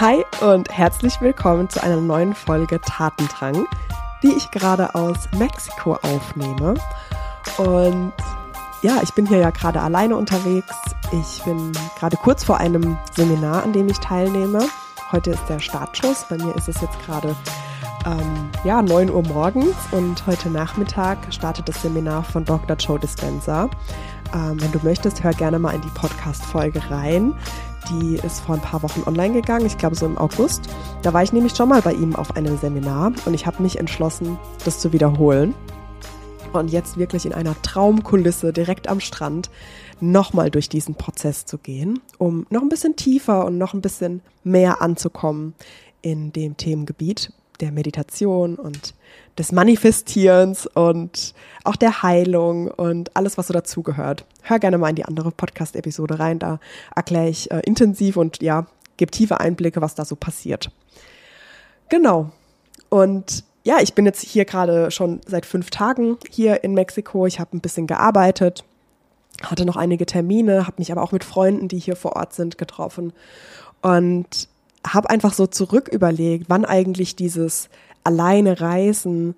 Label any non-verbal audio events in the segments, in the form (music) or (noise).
Hi und herzlich willkommen zu einer neuen Folge Tatendrang, die ich gerade aus Mexiko aufnehme. Und ja, ich bin hier ja gerade alleine unterwegs. Ich bin gerade kurz vor einem Seminar, an dem ich teilnehme. Heute ist der Startschuss. Bei mir ist es jetzt gerade ähm, ja, 9 Uhr morgens und heute Nachmittag startet das Seminar von Dr. Joe Dispenza. Ähm, wenn du möchtest, hör gerne mal in die Podcast-Folge rein. Die ist vor ein paar Wochen online gegangen, ich glaube so im August. Da war ich nämlich schon mal bei ihm auf einem Seminar und ich habe mich entschlossen, das zu wiederholen. Und jetzt wirklich in einer Traumkulisse direkt am Strand nochmal durch diesen Prozess zu gehen, um noch ein bisschen tiefer und noch ein bisschen mehr anzukommen in dem Themengebiet, der Meditation und des Manifestierens und auch der Heilung und alles, was so dazugehört. Hör gerne mal in die andere Podcast-Episode rein, da erkläre ich äh, intensiv und ja, gebe tiefe Einblicke, was da so passiert. Genau. Und ja, ich bin jetzt hier gerade schon seit fünf Tagen hier in Mexiko. Ich habe ein bisschen gearbeitet, hatte noch einige Termine, habe mich aber auch mit Freunden, die hier vor Ort sind, getroffen und habe einfach so zurück überlegt, wann eigentlich dieses alleine Reisen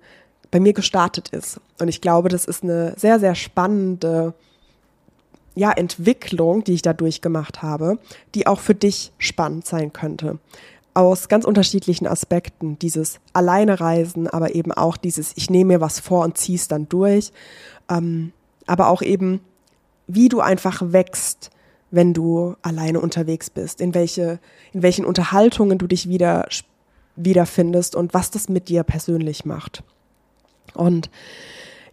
bei mir gestartet ist. Und ich glaube, das ist eine sehr, sehr spannende ja, Entwicklung, die ich da durchgemacht habe, die auch für dich spannend sein könnte. Aus ganz unterschiedlichen Aspekten. Dieses alleine Reisen, aber eben auch dieses, ich nehme mir was vor und ziehe es dann durch. Ähm, aber auch eben, wie du einfach wächst, wenn du alleine unterwegs bist, in welche, in welchen Unterhaltungen du dich wieder, wiederfindest und was das mit dir persönlich macht. Und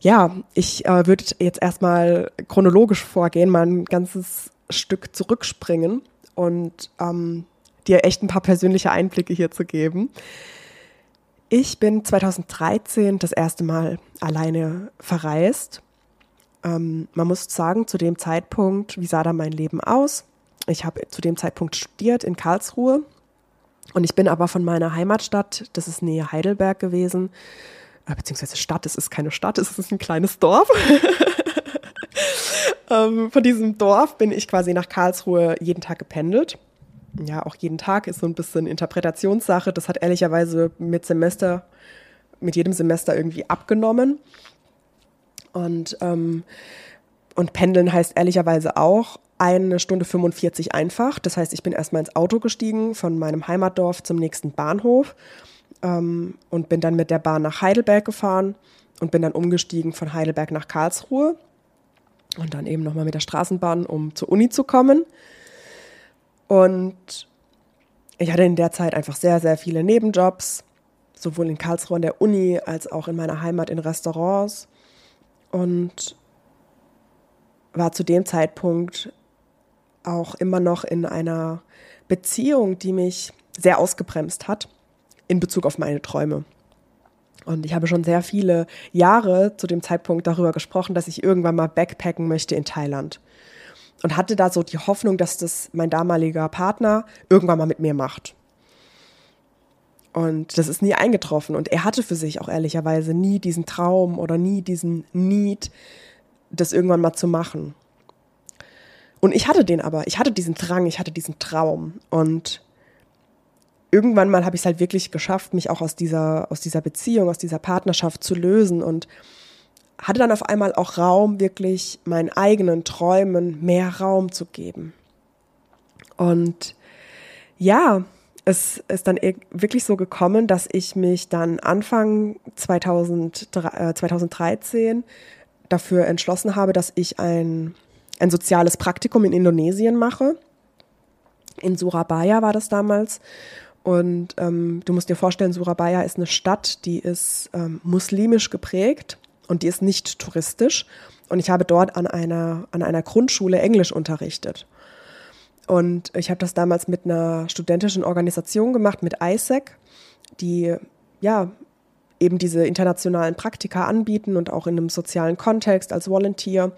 ja, ich äh, würde jetzt erstmal chronologisch vorgehen, mal ein ganzes Stück zurückspringen und ähm, dir echt ein paar persönliche Einblicke hier zu geben. Ich bin 2013 das erste Mal alleine verreist ähm, man muss sagen, zu dem Zeitpunkt, wie sah da mein Leben aus? Ich habe zu dem Zeitpunkt studiert in Karlsruhe und ich bin aber von meiner Heimatstadt, das ist Nähe Heidelberg gewesen, äh, beziehungsweise Stadt, es ist keine Stadt, (laughs) es ist ein kleines Dorf. (laughs) ähm, von diesem Dorf bin ich quasi nach Karlsruhe jeden Tag gependelt. Ja, auch jeden Tag ist so ein bisschen Interpretationssache. Das hat ehrlicherweise mit Semester, mit jedem Semester irgendwie abgenommen. Und, ähm, und pendeln heißt ehrlicherweise auch eine Stunde 45 einfach. Das heißt, ich bin erstmal ins Auto gestiegen von meinem Heimatdorf zum nächsten Bahnhof ähm, und bin dann mit der Bahn nach Heidelberg gefahren und bin dann umgestiegen von Heidelberg nach Karlsruhe und dann eben nochmal mit der Straßenbahn, um zur Uni zu kommen. Und ich hatte in der Zeit einfach sehr, sehr viele Nebenjobs, sowohl in Karlsruhe an der Uni als auch in meiner Heimat in Restaurants und war zu dem Zeitpunkt auch immer noch in einer Beziehung, die mich sehr ausgebremst hat in Bezug auf meine Träume. Und ich habe schon sehr viele Jahre zu dem Zeitpunkt darüber gesprochen, dass ich irgendwann mal backpacken möchte in Thailand. Und hatte da so die Hoffnung, dass das mein damaliger Partner irgendwann mal mit mir macht. Und das ist nie eingetroffen. Und er hatte für sich auch ehrlicherweise nie diesen Traum oder nie diesen Need, das irgendwann mal zu machen. Und ich hatte den aber. Ich hatte diesen Drang, ich hatte diesen Traum. Und irgendwann mal habe ich es halt wirklich geschafft, mich auch aus dieser, aus dieser Beziehung, aus dieser Partnerschaft zu lösen und hatte dann auf einmal auch Raum, wirklich meinen eigenen Träumen mehr Raum zu geben. Und ja, es ist dann wirklich so gekommen, dass ich mich dann Anfang 2000, äh, 2013 dafür entschlossen habe, dass ich ein, ein soziales Praktikum in Indonesien mache. In Surabaya war das damals. Und ähm, du musst dir vorstellen, Surabaya ist eine Stadt, die ist ähm, muslimisch geprägt und die ist nicht touristisch. Und ich habe dort an einer, an einer Grundschule Englisch unterrichtet. Und ich habe das damals mit einer studentischen Organisation gemacht, mit ISEC, die ja eben diese internationalen Praktika anbieten und auch in einem sozialen Kontext als Volunteer.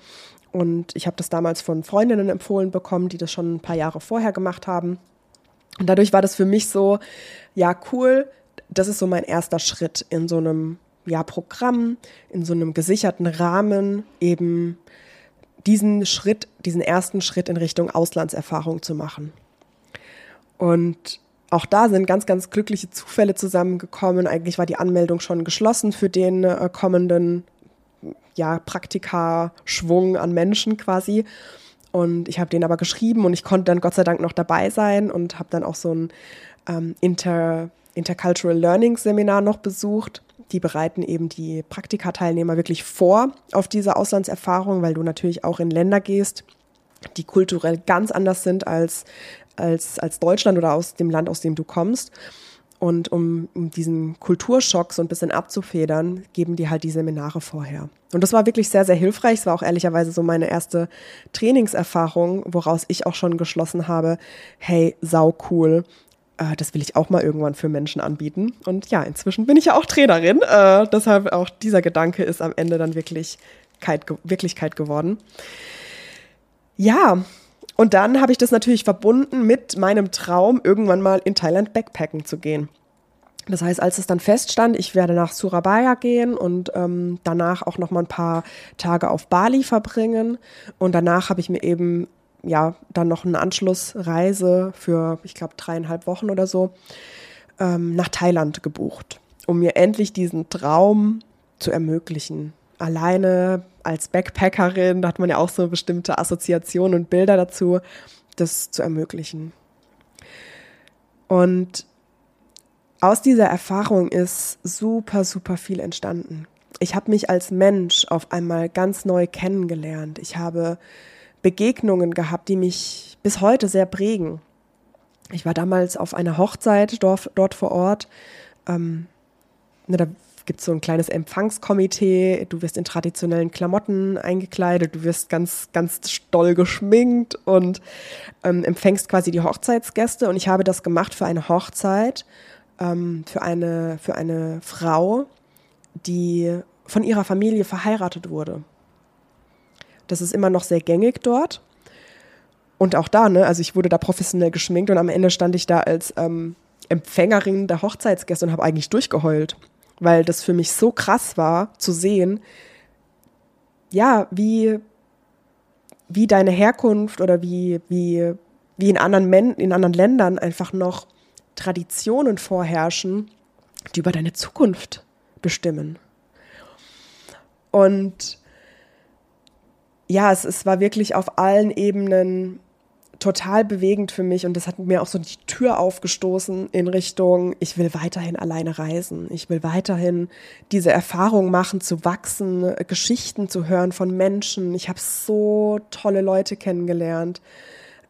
Und ich habe das damals von Freundinnen empfohlen bekommen, die das schon ein paar Jahre vorher gemacht haben. Und dadurch war das für mich so, ja, cool, das ist so mein erster Schritt in so einem ja, Programm, in so einem gesicherten Rahmen, eben diesen Schritt, diesen ersten Schritt in Richtung Auslandserfahrung zu machen. Und auch da sind ganz, ganz glückliche Zufälle zusammengekommen. Eigentlich war die Anmeldung schon geschlossen für den äh, kommenden ja, Praktika-Schwung an Menschen quasi. Und ich habe den aber geschrieben und ich konnte dann Gott sei Dank noch dabei sein und habe dann auch so ein ähm, Inter, Intercultural Learning Seminar noch besucht. Die bereiten eben die Praktika-Teilnehmer wirklich vor auf diese Auslandserfahrung, weil du natürlich auch in Länder gehst, die kulturell ganz anders sind als, als, als Deutschland oder aus dem Land, aus dem du kommst. Und um, um diesen Kulturschock so ein bisschen abzufedern, geben die halt die Seminare vorher. Und das war wirklich sehr, sehr hilfreich. Es war auch ehrlicherweise so meine erste Trainingserfahrung, woraus ich auch schon geschlossen habe, hey, sau cool. Äh, das will ich auch mal irgendwann für Menschen anbieten. Und ja, inzwischen bin ich ja auch Trainerin. Äh, deshalb auch dieser Gedanke ist am Ende dann wirklich Wirklichkeit geworden. Ja, und dann habe ich das natürlich verbunden mit meinem Traum, irgendwann mal in Thailand backpacken zu gehen. Das heißt, als es dann feststand, ich werde nach Surabaya gehen und ähm, danach auch noch mal ein paar Tage auf Bali verbringen. Und danach habe ich mir eben ja dann noch eine Anschlussreise für, ich glaube, dreieinhalb Wochen oder so ähm, nach Thailand gebucht, um mir endlich diesen Traum zu ermöglichen alleine als Backpackerin, da hat man ja auch so bestimmte Assoziationen und Bilder dazu, das zu ermöglichen. Und aus dieser Erfahrung ist super, super viel entstanden. Ich habe mich als Mensch auf einmal ganz neu kennengelernt. Ich habe Begegnungen gehabt, die mich bis heute sehr prägen. Ich war damals auf einer Hochzeit dort, dort vor Ort. Ähm, ne, da gibt so ein kleines Empfangskomitee, du wirst in traditionellen Klamotten eingekleidet, du wirst ganz, ganz doll geschminkt und ähm, empfängst quasi die Hochzeitsgäste. Und ich habe das gemacht für eine Hochzeit, ähm, für, eine, für eine Frau, die von ihrer Familie verheiratet wurde. Das ist immer noch sehr gängig dort. Und auch da, ne, also ich wurde da professionell geschminkt und am Ende stand ich da als ähm, Empfängerin der Hochzeitsgäste und habe eigentlich durchgeheult weil das für mich so krass war zu sehen, ja, wie, wie deine Herkunft oder wie, wie, wie in, anderen Men in anderen Ländern einfach noch Traditionen vorherrschen, die über deine Zukunft bestimmen. Und ja, es, es war wirklich auf allen Ebenen total bewegend für mich und das hat mir auch so die Tür aufgestoßen in Richtung, ich will weiterhin alleine reisen. Ich will weiterhin diese Erfahrung machen, zu wachsen, Geschichten zu hören von Menschen. Ich habe so tolle Leute kennengelernt.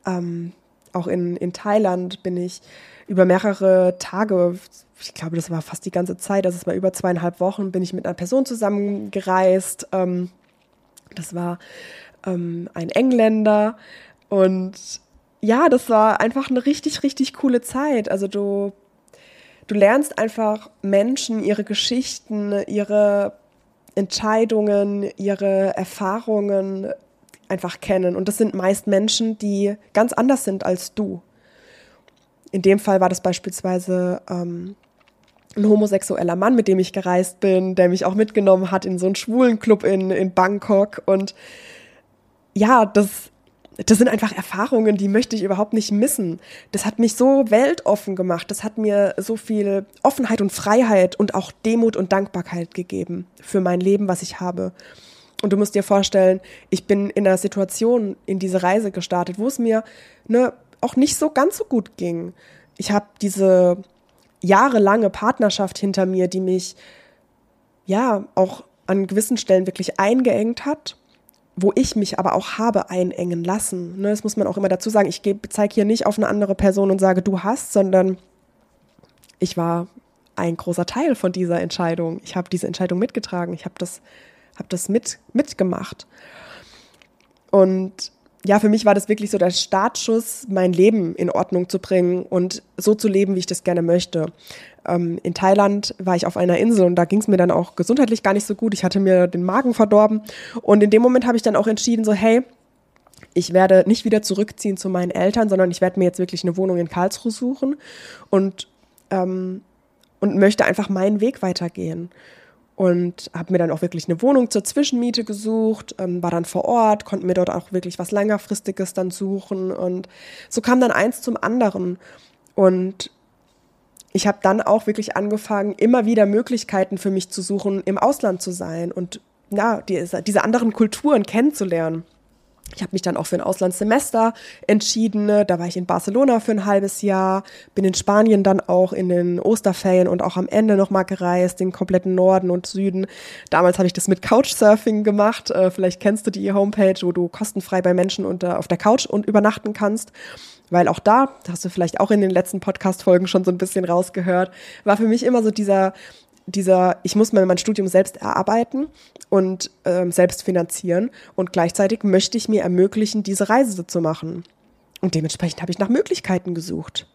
Ähm, auch in, in Thailand bin ich über mehrere Tage, ich glaube, das war fast die ganze Zeit, also es war über zweieinhalb Wochen, bin ich mit einer Person zusammengereist. Ähm, das war ähm, ein Engländer, und ja, das war einfach eine richtig, richtig coole Zeit. Also du, du lernst einfach Menschen, ihre Geschichten, ihre Entscheidungen, ihre Erfahrungen einfach kennen. Und das sind meist Menschen, die ganz anders sind als du. In dem Fall war das beispielsweise ähm, ein homosexueller Mann, mit dem ich gereist bin, der mich auch mitgenommen hat in so einen schwulen Club in, in Bangkok. Und ja, das das sind einfach Erfahrungen, die möchte ich überhaupt nicht missen. Das hat mich so weltoffen gemacht. Das hat mir so viel Offenheit und Freiheit und auch Demut und Dankbarkeit gegeben für mein Leben, was ich habe. Und du musst dir vorstellen, ich bin in einer Situation in diese Reise gestartet, wo es mir ne, auch nicht so ganz so gut ging. Ich habe diese jahrelange Partnerschaft hinter mir, die mich ja auch an gewissen Stellen wirklich eingeengt hat wo ich mich aber auch habe einengen lassen. Ne, das muss man auch immer dazu sagen. Ich zeige hier nicht auf eine andere Person und sage, du hast, sondern ich war ein großer Teil von dieser Entscheidung. Ich habe diese Entscheidung mitgetragen. Ich habe das, hab das mit, mitgemacht. Und ja, für mich war das wirklich so der Startschuss, mein Leben in Ordnung zu bringen und so zu leben, wie ich das gerne möchte. Ähm, in Thailand war ich auf einer Insel und da ging es mir dann auch gesundheitlich gar nicht so gut. Ich hatte mir den Magen verdorben und in dem Moment habe ich dann auch entschieden, so hey, ich werde nicht wieder zurückziehen zu meinen Eltern, sondern ich werde mir jetzt wirklich eine Wohnung in Karlsruhe suchen und, ähm, und möchte einfach meinen Weg weitergehen und habe mir dann auch wirklich eine Wohnung zur Zwischenmiete gesucht, ähm, war dann vor Ort, konnte mir dort auch wirklich was längerfristiges dann suchen und so kam dann eins zum anderen und ich habe dann auch wirklich angefangen, immer wieder Möglichkeiten für mich zu suchen, im Ausland zu sein und ja, diese, diese anderen Kulturen kennenzulernen. Ich habe mich dann auch für ein Auslandssemester entschieden. Ne? Da war ich in Barcelona für ein halbes Jahr, bin in Spanien dann auch in den Osterferien und auch am Ende nochmal gereist, den kompletten Norden und Süden. Damals habe ich das mit Couchsurfing gemacht. Äh, vielleicht kennst du die Homepage, wo du kostenfrei bei Menschen unter, auf der Couch und übernachten kannst. Weil auch da, das hast du vielleicht auch in den letzten Podcast-Folgen schon so ein bisschen rausgehört, war für mich immer so dieser dieser, ich muss mir mein Studium selbst erarbeiten und ähm, selbst finanzieren und gleichzeitig möchte ich mir ermöglichen, diese Reise zu machen. Und dementsprechend habe ich nach Möglichkeiten gesucht.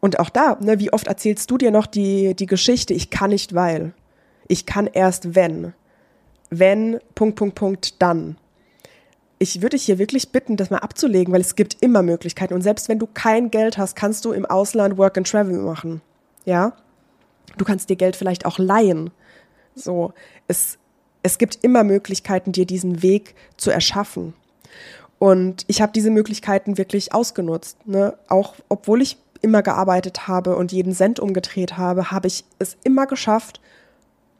Und auch da, ne, wie oft erzählst du dir noch die, die Geschichte, ich kann nicht, weil. Ich kann erst, wenn. Wenn, Punkt, Punkt, Punkt, dann. Ich würde dich hier wirklich bitten, das mal abzulegen, weil es gibt immer Möglichkeiten. Und selbst wenn du kein Geld hast, kannst du im Ausland Work and Travel machen. Ja? Du kannst dir Geld vielleicht auch leihen. So, es, es gibt immer Möglichkeiten, dir diesen Weg zu erschaffen. Und ich habe diese Möglichkeiten wirklich ausgenutzt. Ne? Auch obwohl ich immer gearbeitet habe und jeden Cent umgedreht habe, habe ich es immer geschafft,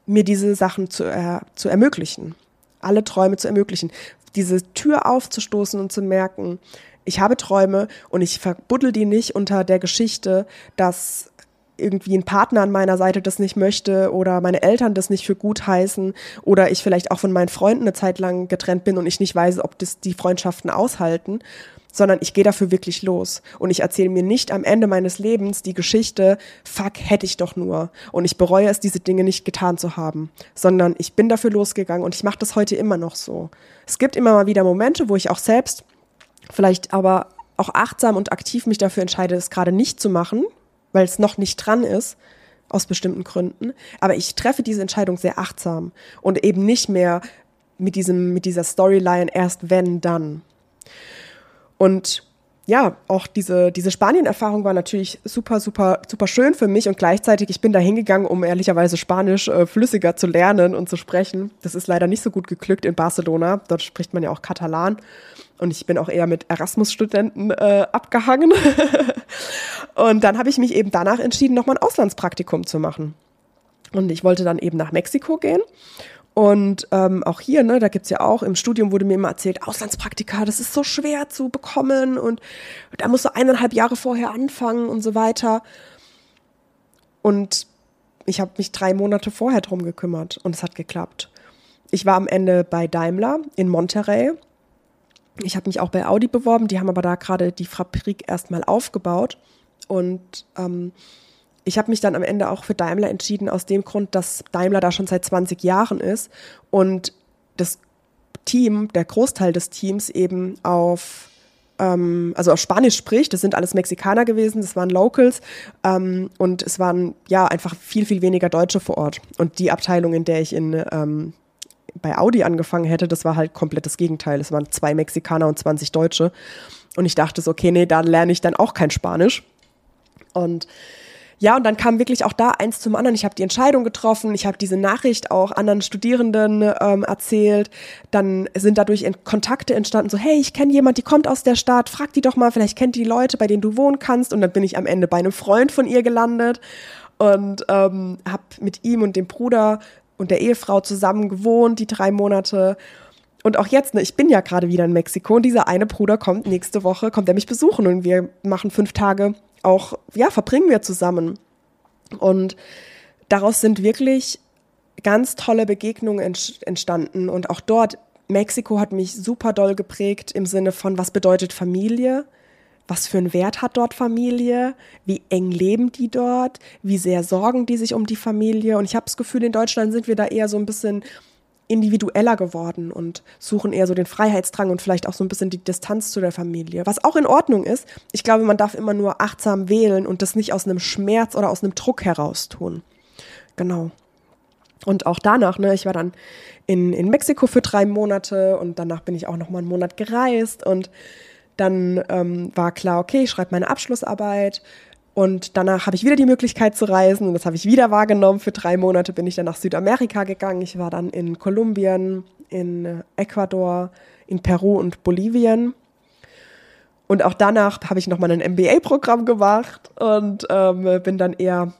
mir diese Sachen zu, äh, zu ermöglichen. Alle Träume zu ermöglichen. Diese Tür aufzustoßen und zu merken, ich habe Träume und ich verbuddel die nicht unter der Geschichte, dass irgendwie ein Partner an meiner Seite das nicht möchte oder meine Eltern das nicht für gut heißen oder ich vielleicht auch von meinen Freunden eine Zeit lang getrennt bin und ich nicht weiß, ob das die Freundschaften aushalten, sondern ich gehe dafür wirklich los. Und ich erzähle mir nicht am Ende meines Lebens die Geschichte, fuck, hätte ich doch nur. Und ich bereue es, diese Dinge nicht getan zu haben, sondern ich bin dafür losgegangen und ich mache das heute immer noch so. Es gibt immer mal wieder Momente, wo ich auch selbst vielleicht aber auch achtsam und aktiv mich dafür entscheide, es gerade nicht zu machen, weil es noch nicht dran ist, aus bestimmten Gründen. Aber ich treffe diese Entscheidung sehr achtsam und eben nicht mehr mit diesem, mit dieser Storyline erst wenn, dann. Und ja, auch diese, diese Spanien-Erfahrung war natürlich super, super, super schön für mich und gleichzeitig, ich bin da hingegangen, um ehrlicherweise Spanisch äh, flüssiger zu lernen und zu sprechen. Das ist leider nicht so gut geglückt in Barcelona. Dort spricht man ja auch Katalan. Und ich bin auch eher mit Erasmus-Studenten äh, abgehangen. (laughs) und dann habe ich mich eben danach entschieden, nochmal ein Auslandspraktikum zu machen. Und ich wollte dann eben nach Mexiko gehen. Und ähm, auch hier, ne, da gibt's ja auch, im Studium wurde mir immer erzählt, Auslandspraktika, das ist so schwer zu bekommen und da musst du eineinhalb Jahre vorher anfangen und so weiter. Und ich habe mich drei Monate vorher drum gekümmert und es hat geklappt. Ich war am Ende bei Daimler in Monterrey ich habe mich auch bei Audi beworben, die haben aber da gerade die Fabrik erstmal aufgebaut. Und ähm, ich habe mich dann am Ende auch für Daimler entschieden, aus dem Grund, dass Daimler da schon seit 20 Jahren ist und das Team, der Großteil des Teams eben auf ähm, also auf Spanisch spricht. Das sind alles Mexikaner gewesen, das waren Locals ähm, und es waren ja einfach viel, viel weniger Deutsche vor Ort. Und die Abteilung, in der ich in ähm, bei Audi angefangen hätte, das war halt komplett das Gegenteil. Es waren zwei Mexikaner und 20 Deutsche. Und ich dachte so, okay, nee, da lerne ich dann auch kein Spanisch. Und ja, und dann kam wirklich auch da eins zum anderen. Ich habe die Entscheidung getroffen, ich habe diese Nachricht auch anderen Studierenden ähm, erzählt. Dann sind dadurch Kontakte entstanden, so hey, ich kenne jemand, die kommt aus der Stadt, frag die doch mal, vielleicht kennt die Leute, bei denen du wohnen kannst. Und dann bin ich am Ende bei einem Freund von ihr gelandet und ähm, habe mit ihm und dem Bruder und der Ehefrau zusammen gewohnt, die drei Monate. Und auch jetzt, ne, ich bin ja gerade wieder in Mexiko und dieser eine Bruder kommt nächste Woche, kommt er mich besuchen und wir machen fünf Tage auch, ja, verbringen wir zusammen. Und daraus sind wirklich ganz tolle Begegnungen entstanden und auch dort, Mexiko hat mich super doll geprägt im Sinne von, was bedeutet Familie? was für einen Wert hat dort Familie, wie eng leben die dort, wie sehr sorgen die sich um die Familie. Und ich habe das Gefühl, in Deutschland sind wir da eher so ein bisschen individueller geworden und suchen eher so den Freiheitsdrang und vielleicht auch so ein bisschen die Distanz zu der Familie. Was auch in Ordnung ist. Ich glaube, man darf immer nur achtsam wählen und das nicht aus einem Schmerz oder aus einem Druck heraus tun. Genau. Und auch danach, ne, ich war dann in, in Mexiko für drei Monate und danach bin ich auch noch mal einen Monat gereist und dann ähm, war klar, okay, ich schreibe meine Abschlussarbeit. Und danach habe ich wieder die Möglichkeit zu reisen und das habe ich wieder wahrgenommen. Für drei Monate bin ich dann nach Südamerika gegangen. Ich war dann in Kolumbien, in Ecuador, in Peru und Bolivien. und auch danach habe ich nochmal ein MBA-Programm gemacht und ähm, bin dann eher,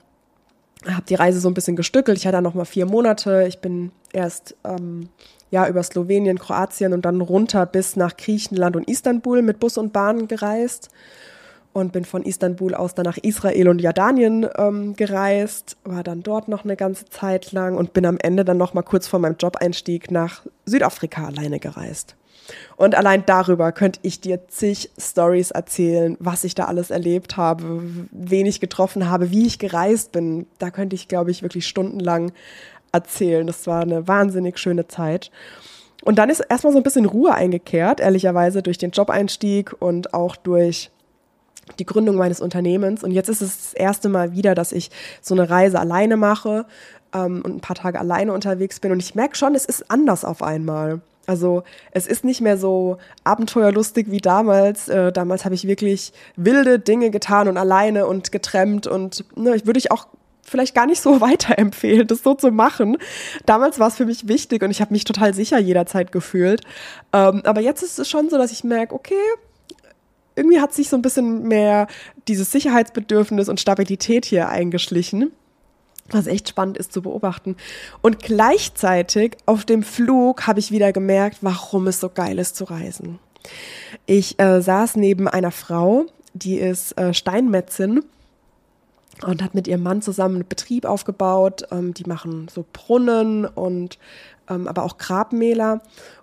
habe die Reise so ein bisschen gestückelt. Ich hatte dann nochmal vier Monate. Ich bin erst ähm, ja über Slowenien, Kroatien und dann runter bis nach Griechenland und Istanbul mit Bus und Bahn gereist und bin von Istanbul aus dann nach Israel und Jordanien ähm, gereist, war dann dort noch eine ganze Zeit lang und bin am Ende dann noch mal kurz vor meinem Jobeinstieg nach Südafrika alleine gereist. Und allein darüber könnte ich dir zig Stories erzählen, was ich da alles erlebt habe, wen ich getroffen habe, wie ich gereist bin. Da könnte ich, glaube ich, wirklich stundenlang erzählen. Das war eine wahnsinnig schöne Zeit. Und dann ist erstmal so ein bisschen Ruhe eingekehrt, ehrlicherweise durch den Jobeinstieg und auch durch die Gründung meines Unternehmens. Und jetzt ist es das erste Mal wieder, dass ich so eine Reise alleine mache ähm, und ein paar Tage alleine unterwegs bin. Und ich merke schon, es ist anders auf einmal. Also es ist nicht mehr so abenteuerlustig wie damals. Äh, damals habe ich wirklich wilde Dinge getan und alleine und getrennt und ne, ich würde ich auch vielleicht gar nicht so (laughs) weiterempfehlen, das so zu machen. Damals war es für mich wichtig und ich habe mich total sicher jederzeit gefühlt. Ähm, aber jetzt ist es schon so, dass ich merke, okay, irgendwie hat sich so ein bisschen mehr dieses Sicherheitsbedürfnis und Stabilität hier eingeschlichen. Was echt spannend ist zu beobachten. Und gleichzeitig auf dem Flug habe ich wieder gemerkt, warum es so geil ist zu reisen. Ich äh, saß neben einer Frau, die ist äh, Steinmetzin und hat mit ihrem Mann zusammen einen Betrieb aufgebaut. Ähm, die machen so Brunnen und ähm, aber auch Grabmäler.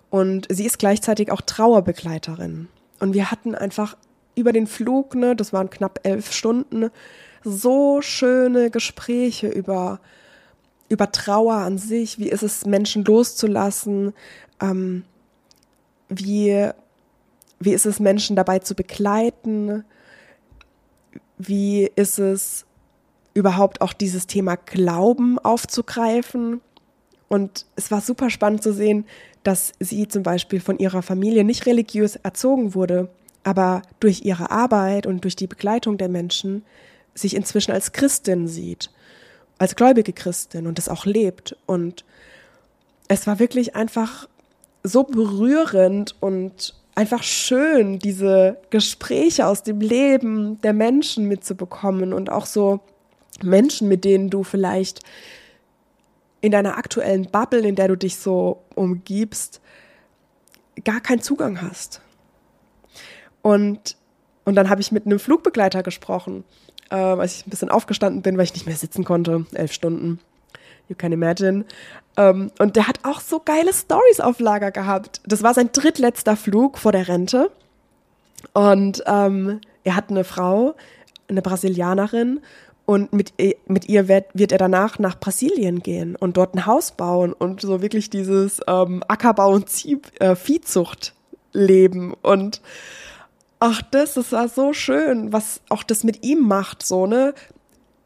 Und sie ist gleichzeitig auch Trauerbegleiterin. Und wir hatten einfach über den Flug, ne, das waren knapp elf Stunden, so schöne Gespräche über, über Trauer an sich, wie ist es, Menschen loszulassen, ähm, wie, wie ist es, Menschen dabei zu begleiten, wie ist es, überhaupt auch dieses Thema Glauben aufzugreifen. Und es war super spannend zu sehen, dass sie zum Beispiel von ihrer Familie nicht religiös erzogen wurde, aber durch ihre Arbeit und durch die Begleitung der Menschen sich inzwischen als Christin sieht, als gläubige Christin und das auch lebt. Und es war wirklich einfach so berührend und einfach schön, diese Gespräche aus dem Leben der Menschen mitzubekommen und auch so Menschen, mit denen du vielleicht in deiner aktuellen Bubble, in der du dich so umgibst, gar keinen Zugang hast. Und, und dann habe ich mit einem Flugbegleiter gesprochen, äh, als ich ein bisschen aufgestanden bin, weil ich nicht mehr sitzen konnte, elf Stunden. You can imagine. Ähm, und der hat auch so geile Stories auf Lager gehabt. Das war sein drittletzter Flug vor der Rente. Und ähm, er hat eine Frau, eine Brasilianerin, und mit, mit ihr wird, wird er danach nach Brasilien gehen und dort ein Haus bauen und so wirklich dieses ähm, Ackerbau und Zieh, äh, Viehzucht leben. Und ach, das, das war so schön, was auch das mit ihm macht, so, ne?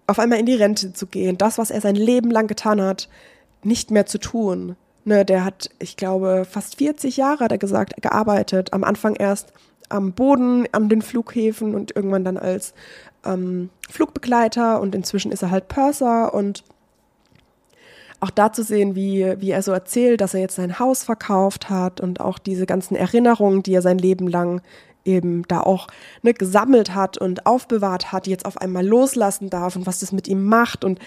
Auf einmal in die Rente zu gehen, das, was er sein Leben lang getan hat, nicht mehr zu tun. Ne, der hat, ich glaube, fast 40 Jahre, hat er gesagt, gearbeitet. Am Anfang erst am Boden, an den Flughäfen und irgendwann dann als ähm, Flugbegleiter und inzwischen ist er halt Purser und auch da zu sehen, wie, wie er so erzählt, dass er jetzt sein Haus verkauft hat und auch diese ganzen Erinnerungen, die er sein Leben lang eben da auch ne, gesammelt hat und aufbewahrt hat, jetzt auf einmal loslassen darf und was das mit ihm macht und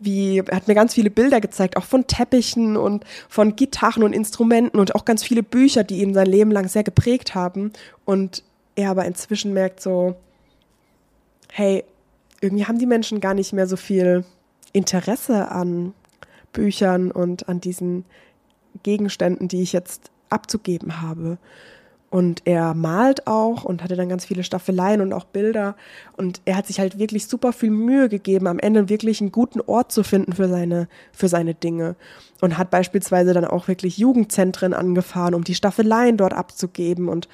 wie, er hat mir ganz viele Bilder gezeigt, auch von Teppichen und von Gitarren und Instrumenten und auch ganz viele Bücher, die ihn sein Leben lang sehr geprägt haben und er aber inzwischen merkt so, hey, irgendwie haben die Menschen gar nicht mehr so viel Interesse an Büchern und an diesen Gegenständen, die ich jetzt abzugeben habe. Und er malt auch und hatte dann ganz viele Staffeleien und auch Bilder. Und er hat sich halt wirklich super viel Mühe gegeben, am Ende wirklich einen guten Ort zu finden für seine, für seine Dinge. Und hat beispielsweise dann auch wirklich Jugendzentren angefahren, um die Staffeleien dort abzugeben. Und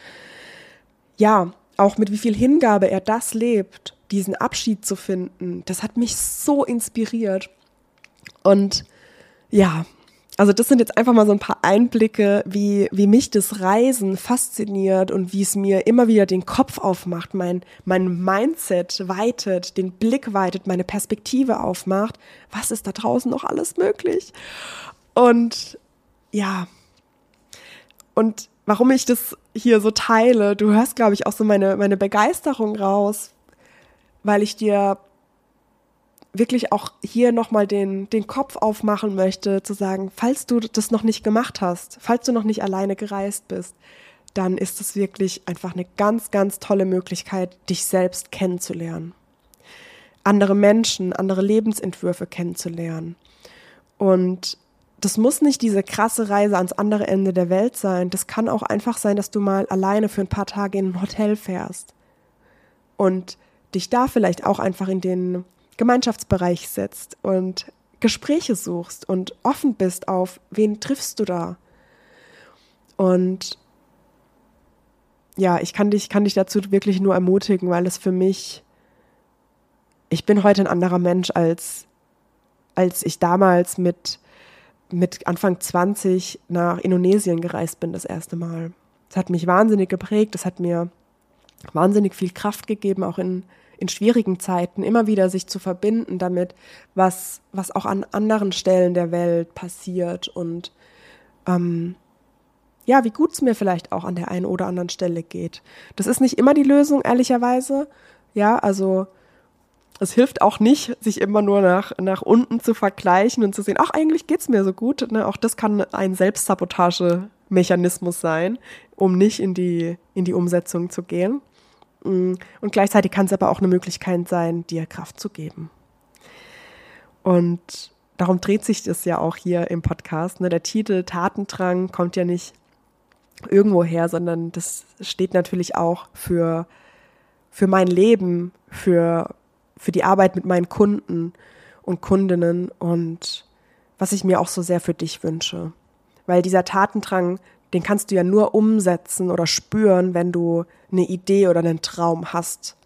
ja, auch mit wie viel Hingabe er das lebt diesen Abschied zu finden, das hat mich so inspiriert. Und ja, also das sind jetzt einfach mal so ein paar Einblicke, wie, wie mich das Reisen fasziniert und wie es mir immer wieder den Kopf aufmacht, mein, mein Mindset weitet, den Blick weitet, meine Perspektive aufmacht. Was ist da draußen noch alles möglich? Und ja, und warum ich das hier so teile. Du hörst, glaube ich, auch so meine, meine Begeisterung raus, weil ich dir wirklich auch hier nochmal den, den Kopf aufmachen möchte, zu sagen, falls du das noch nicht gemacht hast, falls du noch nicht alleine gereist bist, dann ist es wirklich einfach eine ganz, ganz tolle Möglichkeit, dich selbst kennenzulernen. Andere Menschen, andere Lebensentwürfe kennenzulernen. Und das muss nicht diese krasse Reise ans andere Ende der Welt sein. Das kann auch einfach sein, dass du mal alleine für ein paar Tage in ein Hotel fährst und dich da vielleicht auch einfach in den Gemeinschaftsbereich setzt und Gespräche suchst und offen bist auf, wen triffst du da? Und ja, ich kann dich, kann dich dazu wirklich nur ermutigen, weil es für mich, ich bin heute ein anderer Mensch als, als ich damals mit mit Anfang 20 nach Indonesien gereist bin das erste Mal. Das hat mich wahnsinnig geprägt, das hat mir wahnsinnig viel Kraft gegeben, auch in, in schwierigen Zeiten, immer wieder sich zu verbinden damit, was, was auch an anderen Stellen der Welt passiert und ähm, ja, wie gut es mir vielleicht auch an der einen oder anderen Stelle geht. Das ist nicht immer die Lösung, ehrlicherweise. Ja, also es hilft auch nicht, sich immer nur nach, nach unten zu vergleichen und zu sehen, ach, eigentlich geht es mir so gut. Ne? Auch das kann ein Selbstsabotagemechanismus sein, um nicht in die, in die Umsetzung zu gehen. Mm, und gleichzeitig kann es aber auch eine Möglichkeit sein, dir Kraft zu geben. Und darum dreht sich das ja auch hier im Podcast. Ne? Der Titel Tatendrang kommt ja nicht irgendwo her, sondern das steht natürlich auch für, für mein Leben, für für die Arbeit mit meinen Kunden und Kundinnen und was ich mir auch so sehr für dich wünsche. Weil dieser Tatendrang, den kannst du ja nur umsetzen oder spüren, wenn du eine Idee oder einen Traum hast,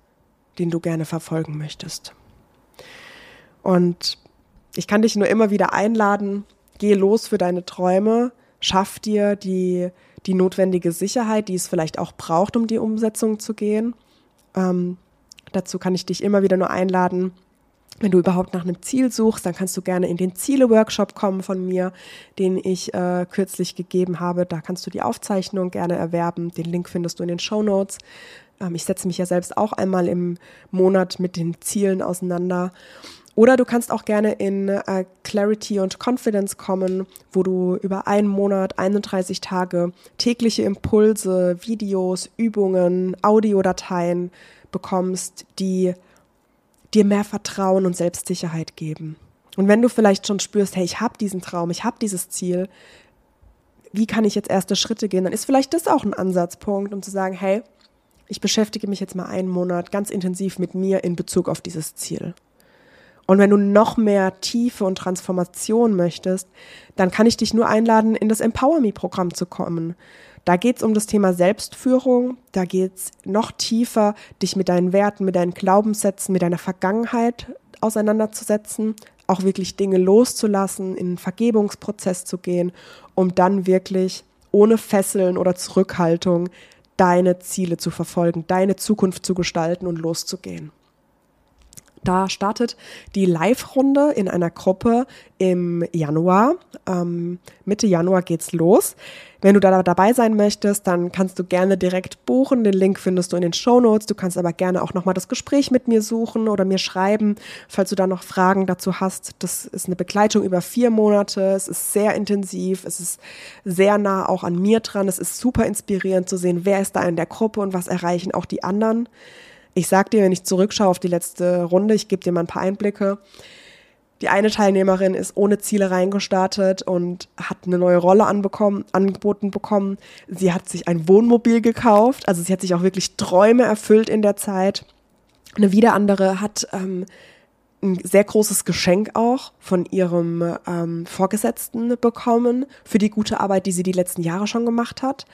den du gerne verfolgen möchtest. Und ich kann dich nur immer wieder einladen, geh los für deine Träume, schaff dir die, die notwendige Sicherheit, die es vielleicht auch braucht, um die Umsetzung zu gehen. Ähm, Dazu kann ich dich immer wieder nur einladen. Wenn du überhaupt nach einem Ziel suchst, dann kannst du gerne in den Ziele-Workshop kommen von mir, den ich äh, kürzlich gegeben habe. Da kannst du die Aufzeichnung gerne erwerben. Den Link findest du in den Show Notes. Ähm, ich setze mich ja selbst auch einmal im Monat mit den Zielen auseinander. Oder du kannst auch gerne in äh, Clarity und Confidence kommen, wo du über einen Monat, 31 Tage tägliche Impulse, Videos, Übungen, Audiodateien bekommst, die dir mehr Vertrauen und Selbstsicherheit geben. Und wenn du vielleicht schon spürst, hey, ich habe diesen Traum, ich habe dieses Ziel, wie kann ich jetzt erste Schritte gehen, dann ist vielleicht das auch ein Ansatzpunkt, um zu sagen, hey, ich beschäftige mich jetzt mal einen Monat ganz intensiv mit mir in Bezug auf dieses Ziel. Und wenn du noch mehr Tiefe und Transformation möchtest, dann kann ich dich nur einladen, in das Empower Me-Programm zu kommen. Da geht es um das Thema Selbstführung, da geht es noch tiefer, dich mit deinen Werten, mit deinen Glaubenssätzen, mit deiner Vergangenheit auseinanderzusetzen, auch wirklich Dinge loszulassen, in einen Vergebungsprozess zu gehen, um dann wirklich ohne Fesseln oder Zurückhaltung deine Ziele zu verfolgen, deine Zukunft zu gestalten und loszugehen. Da startet die Live-Runde in einer Gruppe im Januar. Ähm, Mitte Januar geht's los. Wenn du da dabei sein möchtest, dann kannst du gerne direkt buchen. Den Link findest du in den Show Notes. Du kannst aber gerne auch nochmal das Gespräch mit mir suchen oder mir schreiben, falls du da noch Fragen dazu hast. Das ist eine Begleitung über vier Monate. Es ist sehr intensiv. Es ist sehr nah auch an mir dran. Es ist super inspirierend zu sehen, wer ist da in der Gruppe und was erreichen auch die anderen. Ich sag dir, wenn ich zurückschaue auf die letzte Runde, ich gebe dir mal ein paar Einblicke. Die eine Teilnehmerin ist ohne Ziele reingestartet und hat eine neue Rolle anbekommen, angeboten bekommen. Sie hat sich ein Wohnmobil gekauft, also sie hat sich auch wirklich Träume erfüllt in der Zeit. Eine wieder andere hat ähm, ein sehr großes Geschenk auch von ihrem ähm, Vorgesetzten bekommen für die gute Arbeit, die sie die letzten Jahre schon gemacht hat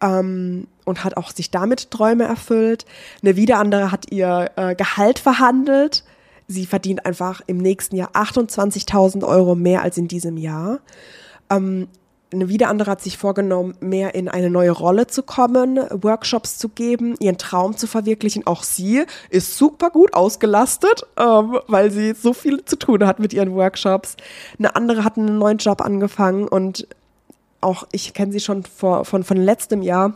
ähm, und hat auch sich damit Träume erfüllt. Eine wieder andere hat ihr äh, Gehalt verhandelt. Sie verdient einfach im nächsten Jahr 28.000 Euro mehr als in diesem Jahr. Ähm, eine wieder andere hat sich vorgenommen, mehr in eine neue Rolle zu kommen, Workshops zu geben, ihren Traum zu verwirklichen. Auch sie ist super gut ausgelastet, ähm, weil sie so viel zu tun hat mit ihren Workshops. Eine andere hat einen neuen Job angefangen und auch ich kenne sie schon vor, von, von letztem Jahr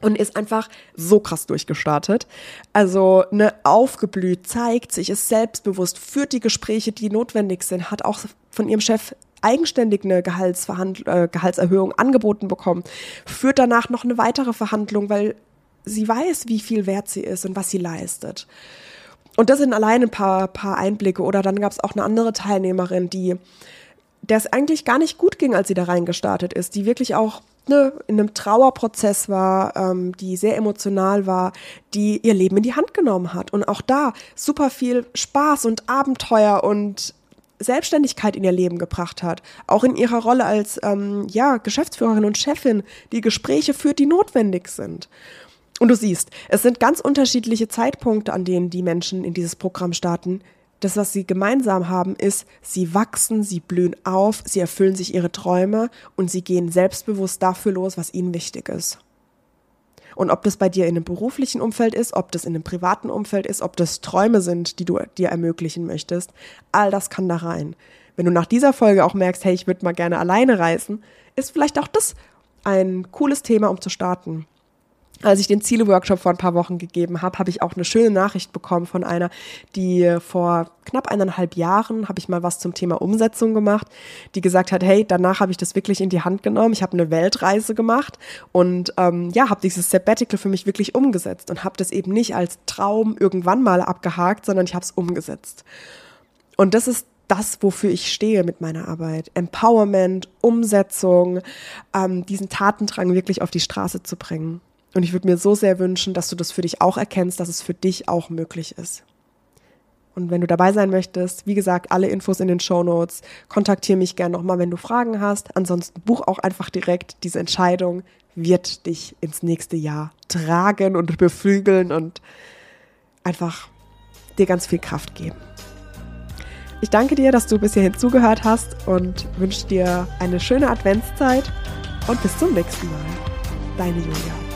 und ist einfach so krass durchgestartet. Also ne, aufgeblüht, zeigt sich, ist selbstbewusst, führt die Gespräche, die notwendig sind, hat auch von ihrem Chef eigenständig eine äh, Gehaltserhöhung angeboten bekommen, führt danach noch eine weitere Verhandlung, weil sie weiß, wie viel wert sie ist und was sie leistet. Und das sind allein ein paar, paar Einblicke. Oder dann gab es auch eine andere Teilnehmerin, die der es eigentlich gar nicht gut ging, als sie da reingestartet ist, die wirklich auch ne, in einem Trauerprozess war, ähm, die sehr emotional war, die ihr Leben in die Hand genommen hat und auch da super viel Spaß und Abenteuer und Selbstständigkeit in ihr Leben gebracht hat, auch in ihrer Rolle als ähm, ja, Geschäftsführerin und Chefin, die Gespräche führt, die notwendig sind. Und du siehst, es sind ganz unterschiedliche Zeitpunkte, an denen die Menschen in dieses Programm starten. Das, was sie gemeinsam haben, ist, sie wachsen, sie blühen auf, sie erfüllen sich ihre Träume und sie gehen selbstbewusst dafür los, was ihnen wichtig ist. Und ob das bei dir in einem beruflichen Umfeld ist, ob das in einem privaten Umfeld ist, ob das Träume sind, die du dir ermöglichen möchtest, all das kann da rein. Wenn du nach dieser Folge auch merkst, hey, ich würde mal gerne alleine reisen, ist vielleicht auch das ein cooles Thema, um zu starten als ich den Ziele-Workshop vor ein paar Wochen gegeben habe, habe ich auch eine schöne Nachricht bekommen von einer, die vor knapp eineinhalb Jahren habe ich mal was zum Thema Umsetzung gemacht, die gesagt hat, hey, danach habe ich das wirklich in die Hand genommen, ich habe eine Weltreise gemacht und ähm, ja, habe dieses Sabbatical für mich wirklich umgesetzt und habe das eben nicht als Traum irgendwann mal abgehakt, sondern ich habe es umgesetzt. Und das ist das, wofür ich stehe mit meiner Arbeit. Empowerment, Umsetzung, ähm, diesen Tatendrang wirklich auf die Straße zu bringen. Und ich würde mir so sehr wünschen, dass du das für dich auch erkennst, dass es für dich auch möglich ist. Und wenn du dabei sein möchtest, wie gesagt, alle Infos in den Show Notes. Kontaktiere mich gerne nochmal, wenn du Fragen hast. Ansonsten buch auch einfach direkt. Diese Entscheidung wird dich ins nächste Jahr tragen und beflügeln und einfach dir ganz viel Kraft geben. Ich danke dir, dass du bis hierhin zugehört hast und wünsche dir eine schöne Adventszeit und bis zum nächsten Mal. Deine Julia.